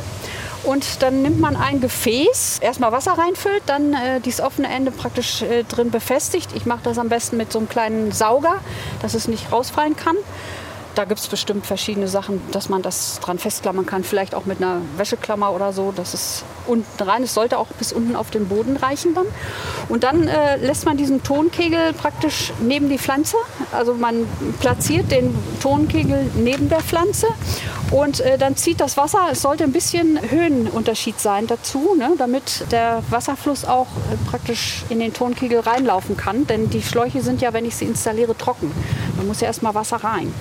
Und dann nimmt man ein Gefäß, erstmal Wasser reinfüllt, dann äh, dieses offene Ende praktisch äh, drin befestigt. Ich mache das am besten mit so einem kleinen Sauger, dass es nicht rausfallen kann. Da gibt es bestimmt verschiedene Sachen, dass man das dran festklammern kann. Vielleicht auch mit einer Wäscheklammer oder so, dass es unten rein. Es sollte auch bis unten auf den Boden reichen dann. Und dann äh, lässt man diesen Tonkegel praktisch neben die Pflanze. Also man platziert den Tonkegel neben der Pflanze und äh, dann zieht das Wasser. Es sollte ein bisschen Höhenunterschied sein dazu, ne, damit der Wasserfluss auch äh, praktisch in den Tonkegel reinlaufen kann. Denn die Schläuche sind ja, wenn ich sie installiere, trocken. Da muss ja erstmal Wasser rein.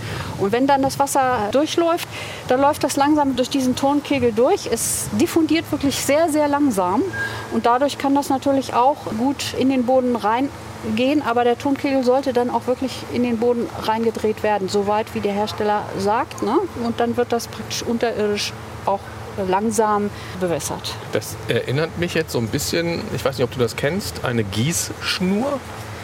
Und wenn dann das Wasser durchläuft, dann läuft das langsam durch diesen Tonkegel durch. Es diffundiert wirklich sehr, sehr langsam. Und dadurch kann das natürlich auch gut in den Boden reingehen. Aber der Tonkegel sollte dann auch wirklich in den Boden reingedreht werden, soweit wie der Hersteller sagt. Ne? Und dann wird das praktisch unterirdisch auch langsam bewässert. Das erinnert mich jetzt so ein bisschen, ich weiß nicht, ob du das kennst, eine Gießschnur.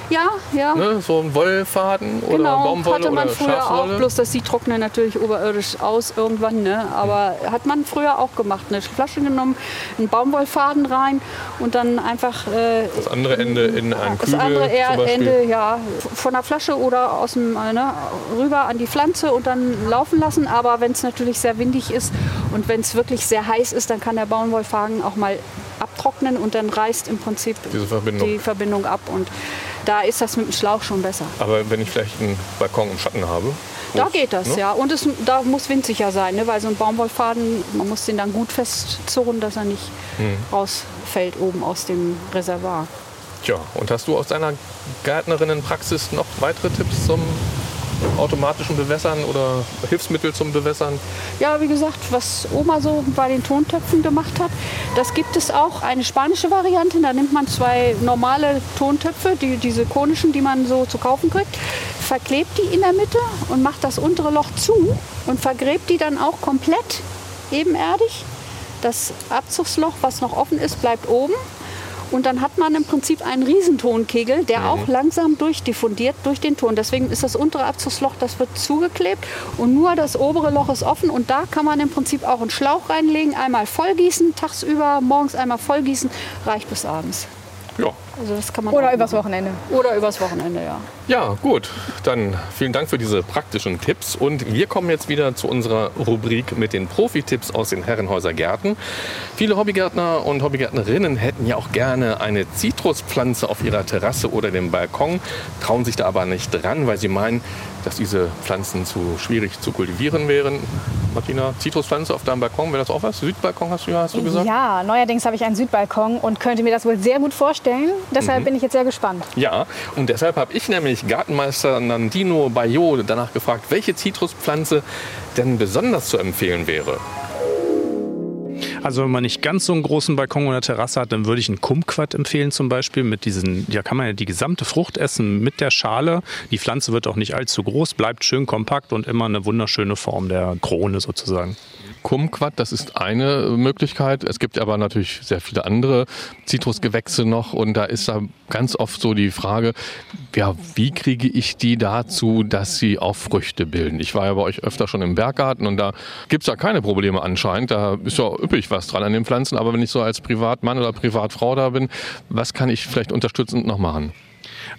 Ja, ja. Ne? So ein Wollfaden oder Genau, Baumwolle hatte man oder früher auch, Schafswolle. bloß dass die trocknen natürlich oberirdisch aus irgendwann, ne? aber hat man früher auch gemacht. Eine Flasche genommen, einen Baumwollfaden rein und dann einfach äh, das andere Ende in einen das Kübel andere eher zum Beispiel. Ende ja, von der Flasche oder aus dem, äh, ne, rüber an die Pflanze und dann laufen lassen. Aber wenn es natürlich sehr windig ist und wenn es wirklich sehr heiß ist, dann kann der Baumwollfaden auch mal abtrocknen und dann reißt im Prinzip Verbindung. die Verbindung ab. Und da ist das mit dem Schlauch schon besser. Aber wenn ich vielleicht einen Balkon im Schatten habe. Da geht das, ne? ja. Und es, da muss windsicher sein, ne? weil so ein Baumwollfaden, man muss den dann gut festzurren, dass er nicht Hm. rausfällt oben aus dem Reservoir. Tja, und hast du aus deiner Gärtnerinnenpraxis noch weitere Tipps zum automatischen Bewässern oder Hilfsmittel zum Bewässern? Ja, wie gesagt, was Oma so bei den Tontöpfen gemacht hat, das gibt es auch eine spanische Variante. Da nimmt man zwei normale Tontöpfe, die, diese konischen, die man so zu kaufen kriegt, verklebt die in der Mitte und macht das untere Loch zu und vergräbt die dann auch komplett ebenerdig. Das Abzugsloch, was noch offen ist, bleibt oben. Und dann hat man im Prinzip einen Riesentonkegel, der auch langsam durchdiffundiert durch den Ton. Deswegen ist das untere Abzugsloch, das wird zugeklebt und nur das obere Loch ist offen. Und da kann man im Prinzip auch einen Schlauch reinlegen, einmal vollgießen, tagsüber, morgens einmal vollgießen, reicht bis abends. Ja. Also das kann man Oder übers machen. Wochenende. Oder übers Wochenende, ja. Ja, gut. Dann vielen Dank für diese praktischen Tipps. Und wir kommen jetzt wieder zu unserer Rubrik mit den Profi-Tipps aus den Herrenhäuser Gärten. Viele Hobbygärtner und Hobbygärtnerinnen hätten ja auch gerne eine Zitruspflanze auf ihrer Terrasse oder dem Balkon, trauen sich da aber nicht dran, weil sie meinen, dass diese Pflanzen zu schwierig zu kultivieren wären. Martina, Zitruspflanze auf deinem Balkon, wäre das auch was? Südbalkon hast du ja, hast du gesagt? Ja, neuerdings habe ich einen Südbalkon und könnte mir das wohl sehr gut vorstellen. Deshalb bin ich jetzt sehr gespannt. Ja, und deshalb habe ich nämlich Gartenmeister Nandino Bayot danach gefragt, welche Zitruspflanze denn besonders zu empfehlen wäre. Also wenn man nicht ganz so einen großen Balkon oder Terrasse hat, dann würde ich einen Kumquat empfehlen zum Beispiel. Mit diesen, ja kann man ja die gesamte Frucht essen mit der Schale. Die Pflanze wird auch nicht allzu groß, bleibt schön kompakt und immer eine wunderschöne Form der Krone sozusagen. Kumquat, das ist eine Möglichkeit. Es gibt aber natürlich sehr viele andere Zitrusgewächse noch und da ist da ganz oft so die Frage, ja, wie kriege ich die dazu, dass sie auch Früchte bilden? Ich war ja bei euch öfter schon im Berggarten und da gibt es ja keine Probleme anscheinend. Da ist ja üppig was dran an den Pflanzen, aber wenn ich so als Privatmann oder Privatfrau da bin, was kann ich vielleicht unterstützend noch machen?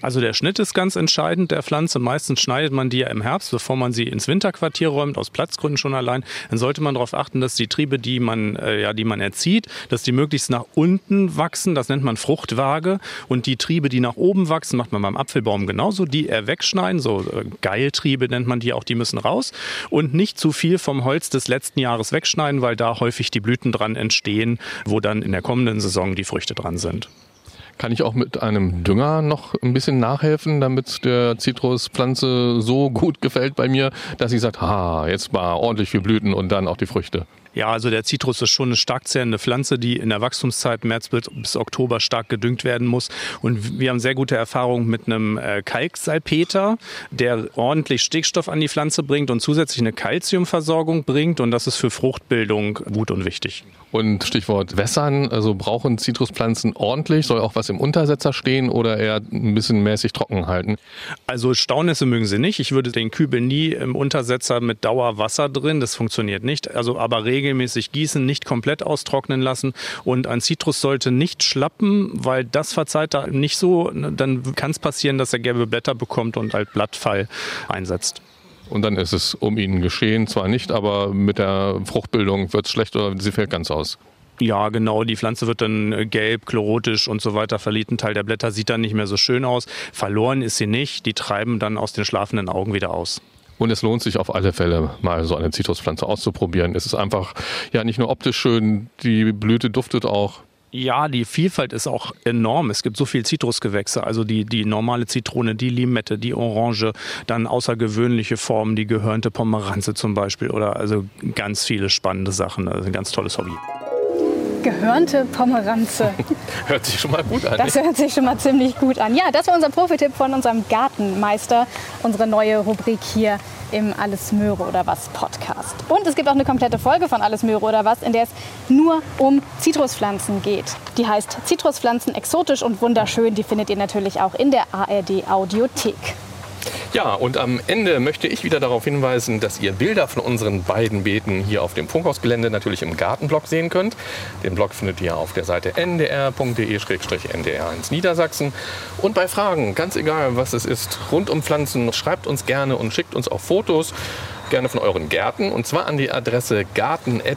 Also der Schnitt ist ganz entscheidend der Pflanze. Meistens schneidet man die ja im Herbst, bevor man sie ins Winterquartier räumt, aus Platzgründen schon allein. Dann sollte man darauf achten, dass die Triebe, die man, äh, ja, die man erzieht, dass die möglichst nach unten wachsen. Das nennt man Fruchtwaage. Und die Triebe, die nach oben wachsen, macht man beim Apfelbaum genauso. Die eher wegschneiden, so äh, Geiltriebe nennt man die auch, die müssen raus. Und nicht zu viel vom Holz des letzten Jahres wegschneiden, weil da häufig die Blüten dran entstehen, wo dann in der kommenden Saison die Früchte dran sind. Kann ich auch mit einem Dünger noch ein bisschen nachhelfen, damit der Zitruspflanze so gut gefällt bei mir, dass sie sagt, ha, jetzt mal ordentlich viel Blüten und dann auch die Früchte. Ja, also der Zitrus ist schon eine stark zehrende Pflanze, die in der Wachstumszeit März bis, bis Oktober stark gedüngt werden muss. Und wir haben sehr gute Erfahrungen mit einem äh, Kalksalpeter, der ordentlich Stickstoff an die Pflanze bringt und zusätzlich eine Kalziumversorgung bringt. Und das ist für Fruchtbildung gut und wichtig. Und Stichwort Wässern, also brauchen Zitruspflanzen ordentlich, soll auch was im Untersetzer stehen oder eher ein bisschen mäßig trocken halten? Also Staunässe mögen sie nicht. Ich würde den Kübel nie im Untersetzer mit Dauerwasser drin, das funktioniert nicht. Also aber regelmäßig gießen, nicht komplett austrocknen lassen und ein Zitrus sollte nicht schlappen, weil das verzeiht da nicht so. Dann kann es passieren, dass er gelbe Blätter bekommt und halt Blattfall einsetzt. Und dann ist es um ihn geschehen, zwar nicht, aber mit der Fruchtbildung wird es schlecht oder sie fällt ganz aus. Ja, genau. Die Pflanze wird dann äh, gelb, chlorotisch und so weiter verliert. Ein Teil der Blätter sieht dann nicht mehr so schön aus. Verloren ist sie nicht. Die treiben dann aus den schlafenden Augen wieder aus. Und es lohnt sich auf alle Fälle, mal so eine Zitruspflanze auszuprobieren. Es ist einfach ja nicht nur optisch schön, die Blüte duftet auch. Ja, die Vielfalt ist auch enorm. Es gibt so viel Zitrusgewächse, also die, die normale Zitrone, die Limette, die Orange, dann außergewöhnliche Formen, die gehörnte Pomeranze zum Beispiel oder also ganz viele spannende Sachen. Also ein ganz tolles Hobby. Gehörnte Pomeranze. hört sich schon mal gut an. Das hört sich schon mal ziemlich gut an. Ja, das war unser Profitipp von unserem Gartenmeister, unsere neue Rubrik hier im Alles Möhre oder was Podcast. Und es gibt auch eine komplette Folge von Alles Möhre oder was, in der es nur um Zitruspflanzen geht. Die heißt Zitruspflanzen exotisch und wunderschön. Die findet ihr natürlich auch in der ARD Audiothek. Ja, und am Ende möchte ich wieder darauf hinweisen, dass ihr Bilder von unseren beiden Beeten hier auf dem Funkhausgelände natürlich im Gartenblog sehen könnt. Den Blog findet ihr auf der Seite ndr.de-ndr1 Niedersachsen. Und bei Fragen, ganz egal was es ist, rund um Pflanzen, schreibt uns gerne und schickt uns auch Fotos gerne von euren Gärten und zwar an die Adresse garten.ndr.de.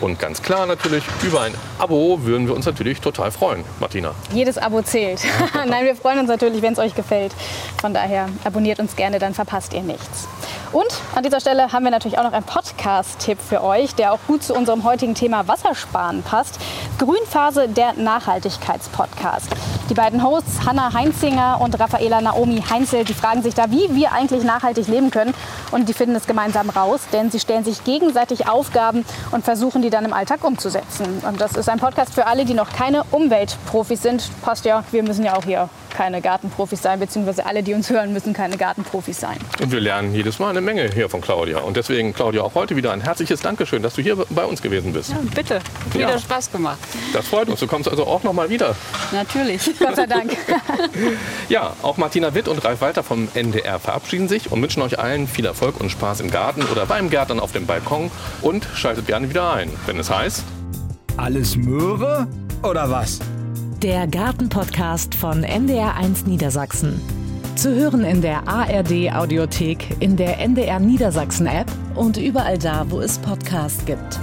Und ganz klar natürlich, über ein Abo würden wir uns natürlich total freuen. Martina. Jedes Abo zählt. Nein, wir freuen uns natürlich, wenn es euch gefällt. Von daher abonniert uns gerne, dann verpasst ihr nichts. Und an dieser Stelle haben wir natürlich auch noch einen Podcast-Tipp für euch, der auch gut zu unserem heutigen Thema Wassersparen passt. Grünphase, der Nachhaltigkeitspodcast. Die beiden Hosts Hanna Heinzinger und Raffaela Naomi Heinzel, die fragen sich da, wie wir eigentlich nachhaltig leben können. Und die finden es gemeinsam raus, denn sie stellen sich gegenseitig Aufgaben und versuchen die dann im Alltag umzusetzen. Und das ist ein Podcast für alle, die noch keine Umweltprofis sind. Passt ja, wir müssen ja auch hier keine Gartenprofis sein, beziehungsweise alle, die uns hören, müssen keine Gartenprofis sein. Und wir lernen jedes Mal eine Menge hier von Claudia. Und deswegen, Claudia, auch heute wieder ein herzliches Dankeschön, dass du hier bei uns gewesen bist. Ja, bitte. Wieder Ja. Spaß gemacht. Das freut uns. Du kommst also auch noch mal wieder. Natürlich. Gott sei Dank. Ja, auch Martina Witt und Ralf Walter vom NDR verabschieden sich und wünschen euch allen viel Erfolg und Spaß im Garten oder beim Gärtnern auf dem Balkon. Und schaltet gerne wieder ein, wenn es heißt... Alles Möhre oder was? Der Gartenpodcast von NDR1 Niedersachsen. Zu hören in der ARD Audiothek, in der NDR Niedersachsen App und überall da, wo es Podcasts gibt.